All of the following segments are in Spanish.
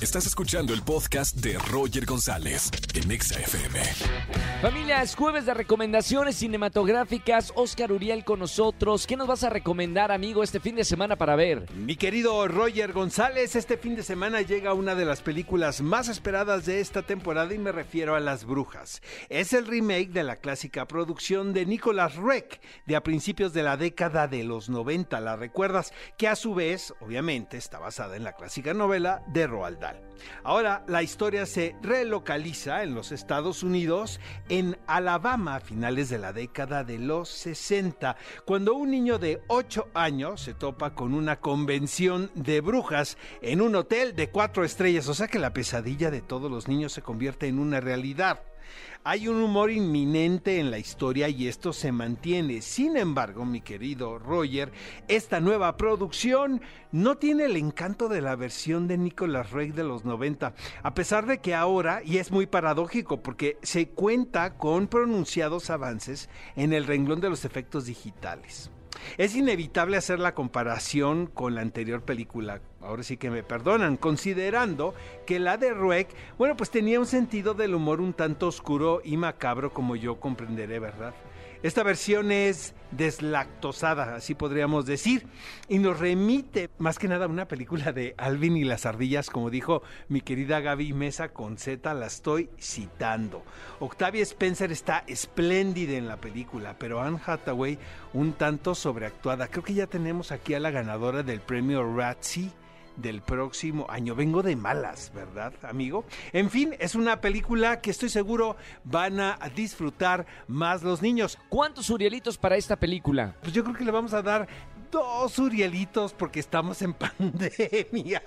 Estás escuchando el podcast de Roger González en Exa FM. Familia, es jueves de recomendaciones cinematográficas. Oscar Uriel con nosotros. ¿Qué nos vas a recomendar, amigo, este fin de semana para ver? Mi querido Roger González, este fin de semana llega una de las películas más esperadas de esta temporada y me refiero a Las Brujas. Es el remake de la clásica producción de Nicolas Reck de a principios de la década de los 90, ¿la recuerdas? Que a su vez, obviamente, está basada en la clásica novela de Roald Dahl natural. Ahora, la historia se relocaliza en los Estados Unidos, en Alabama, a finales de la década de los 60, cuando un niño de 8 años se topa con una convención de brujas en un hotel de cuatro estrellas, o sea que la pesadilla de todos los niños se convierte en una realidad. Hay un humor inminente en la historia y esto se mantiene. Sin embargo, mi querido Roger, esta nueva producción no tiene el encanto de la versión de Nicolas Rey de los 90, a pesar de que ahora, y es muy paradójico porque se cuenta con pronunciados avances en el renglón de los efectos digitales. Es inevitable hacer la comparación con la anterior película, ahora sí que me perdonan, considerando que la de Rueck, bueno, pues tenía un sentido del humor un tanto oscuro y macabro como yo comprenderé, ¿verdad? Esta versión es deslactosada, así podríamos decir, y nos remite más que nada a una película de Alvin y las ardillas, como dijo mi querida Gaby Mesa con Z, la estoy citando. Octavia Spencer está espléndida en la película, pero Anne Hathaway un tanto sobreactuada. Creo que ya tenemos aquí a la ganadora del premio Razzie del próximo año. Vengo de malas, ¿verdad, amigo? En fin, es una película que estoy seguro van a disfrutar más los niños. ¿Cuántos Urielitos para esta película? Pues yo creo que le vamos a dar dos Urielitos porque estamos en pandemia.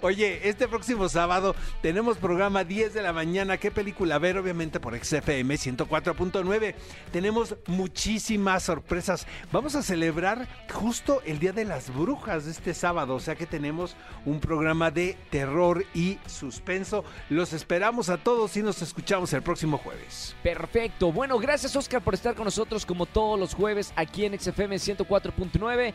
Oye, este próximo sábado tenemos programa 10 de la mañana. ¿Qué película ver? Obviamente por XFM 104.9. Tenemos muchísimas sorpresas. Vamos a celebrar justo el Día de las Brujas este sábado. O sea que tenemos un programa de terror y suspenso. Los esperamos a todos y nos escuchamos el próximo jueves. Perfecto. Bueno, gracias Oscar por estar con nosotros como todos los jueves aquí en XFM 104.9.